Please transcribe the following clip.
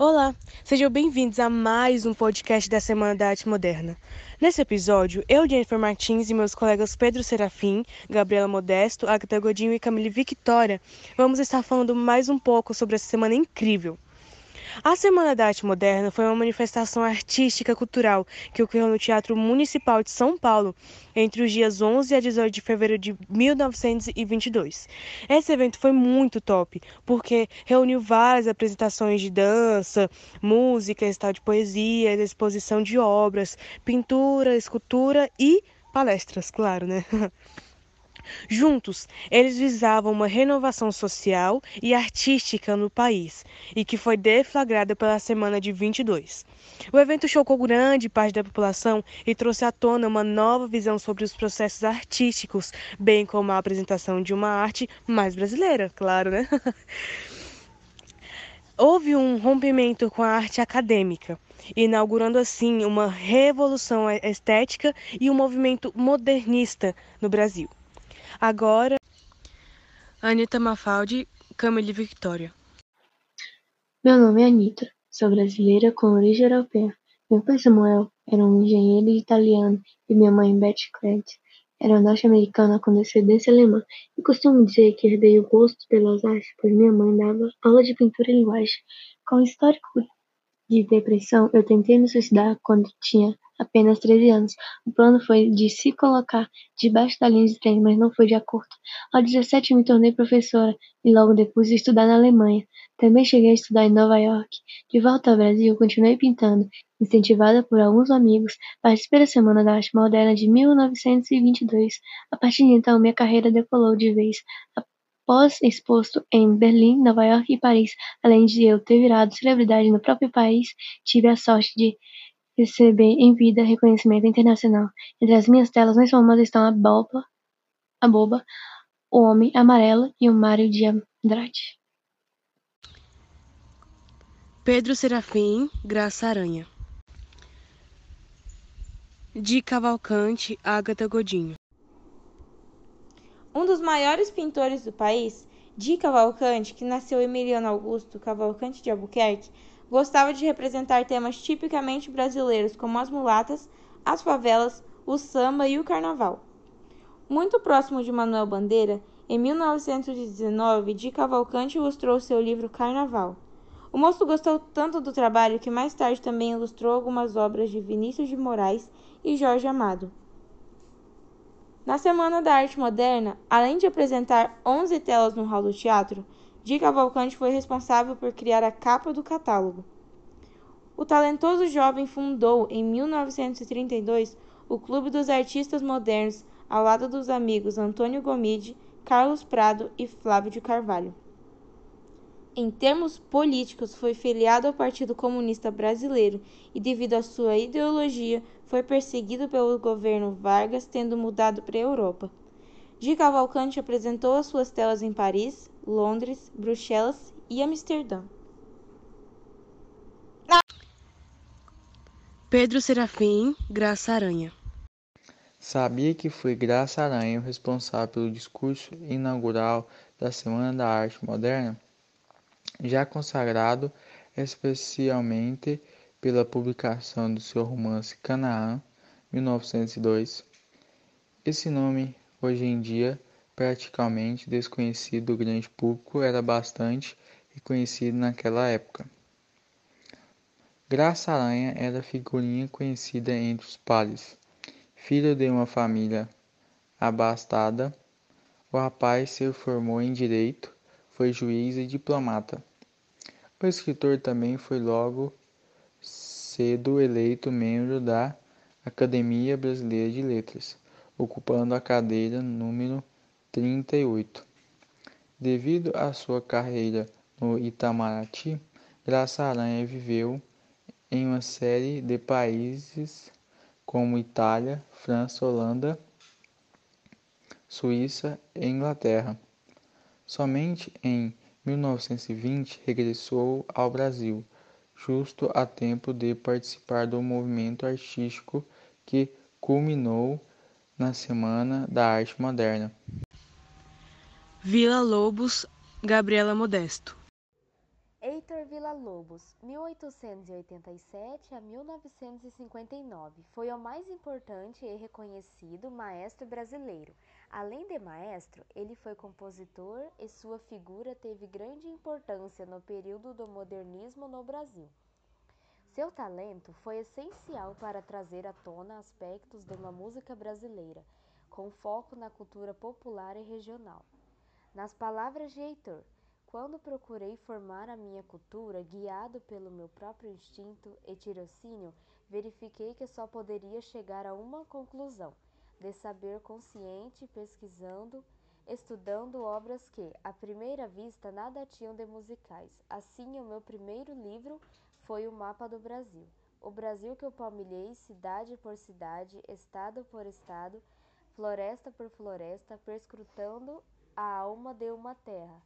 Olá, sejam bem-vindos a mais um podcast da Semana da Arte Moderna. Nesse episódio, eu, Jennifer Martins e meus colegas Pedro Serafim, Gabriela Modesto, Agatha Godinho e Camille Victoria vamos estar falando mais um pouco sobre essa semana incrível. A Semana da Arte Moderna foi uma manifestação artística cultural que ocorreu no Teatro Municipal de São Paulo entre os dias 11 a 18 de fevereiro de 1922. Esse evento foi muito top, porque reuniu várias apresentações de dança, música, recital de poesia, exposição de obras, pintura, escultura e palestras, claro, né? Juntos, eles visavam uma renovação social e artística no país, e que foi deflagrada pela semana de 22. O evento chocou grande parte da população e trouxe à tona uma nova visão sobre os processos artísticos, bem como a apresentação de uma arte mais brasileira, claro, né? Houve um rompimento com a arte acadêmica, inaugurando assim uma revolução estética e um movimento modernista no Brasil. Agora, Anitta Mafaldi, Camille Victoria. Meu nome é Anitta, sou brasileira com origem europeia. Meu pai Samuel era um engenheiro italiano e minha mãe Betty Credit era norte-americana com descendência alemã. E costumo dizer que herdei o gosto pelas artes, pois minha mãe dava aula de pintura e linguagem. Com histórico de depressão, eu tentei me suicidar quando tinha apenas treze anos. O plano foi de se colocar debaixo da linha de trem, mas não foi de acordo. Aos dezessete me tornei professora e logo depois estudar na Alemanha. Também cheguei a estudar em Nova York. De volta ao Brasil, continuei pintando, incentivada por alguns amigos. Participei da Semana da Arte Moderna de 1922. A partir de então, minha carreira decolou de vez. Após exposto em Berlim, Nova York e Paris, além de eu ter virado celebridade no próprio país, tive a sorte de receber em vida reconhecimento internacional. Entre as minhas telas mais famosas estão a Boba, a Boba, o Homem Amarelo e o Mário de Andrade. Pedro Serafim, Graça Aranha. De Cavalcante, Agatha Godinho. Um dos maiores pintores do país, Di Cavalcante, que nasceu Emiliano Augusto Cavalcante de Albuquerque, Gostava de representar temas tipicamente brasileiros, como as mulatas, as favelas, o samba e o carnaval. Muito próximo de Manuel Bandeira, em 1919, de Cavalcante ilustrou seu livro Carnaval. O moço gostou tanto do trabalho que mais tarde também ilustrou algumas obras de Vinícius de Moraes e Jorge Amado. Na Semana da Arte Moderna, além de apresentar 11 telas no hall do teatro, Di Cavalcante foi responsável por criar a capa do catálogo. O talentoso jovem fundou, em 1932, o Clube dos Artistas Modernos, ao lado dos amigos Antônio Gomide, Carlos Prado e Flávio de Carvalho. Em termos políticos, foi filiado ao Partido Comunista Brasileiro e, devido à sua ideologia, foi perseguido pelo governo Vargas, tendo mudado para a Europa. Di Cavalcante apresentou as suas telas em Paris, Londres, Bruxelas e Amsterdã. Pedro Serafim, Graça Aranha. Sabia que foi Graça Aranha o responsável pelo discurso inaugural da Semana da Arte Moderna? Já consagrado especialmente pela publicação do seu romance Canaã, 1902. Esse nome, hoje em dia, praticamente desconhecido do grande público, era bastante reconhecido naquela época. Graça Aranha era figurinha conhecida entre os pares. Filho de uma família abastada, o rapaz se formou em direito, foi juiz e diplomata. O escritor também foi logo cedo eleito membro da Academia Brasileira de Letras, ocupando a cadeira número 38. Devido à sua carreira no Itamaraty, Graça Aranha viveu em uma série de países como Itália, França, Holanda, Suíça e Inglaterra. Somente em 1920 regressou ao Brasil, justo a tempo de participar do movimento artístico que culminou na Semana da Arte Moderna. Vila Lobos, Gabriela Modesto. Heitor Villa-Lobos, 1887 a 1959. Foi o mais importante e reconhecido maestro brasileiro. Além de maestro, ele foi compositor e sua figura teve grande importância no período do modernismo no Brasil. Seu talento foi essencial para trazer à tona aspectos de uma música brasileira, com foco na cultura popular e regional. Nas palavras de Heitor, quando procurei formar a minha cultura, guiado pelo meu próprio instinto e tirocínio, verifiquei que só poderia chegar a uma conclusão: de saber consciente, pesquisando, estudando obras que, à primeira vista, nada tinham de musicais. Assim, o meu primeiro livro foi o Mapa do Brasil. O Brasil que eu palmilhei cidade por cidade, estado por estado, floresta por floresta, perscrutando a alma de uma terra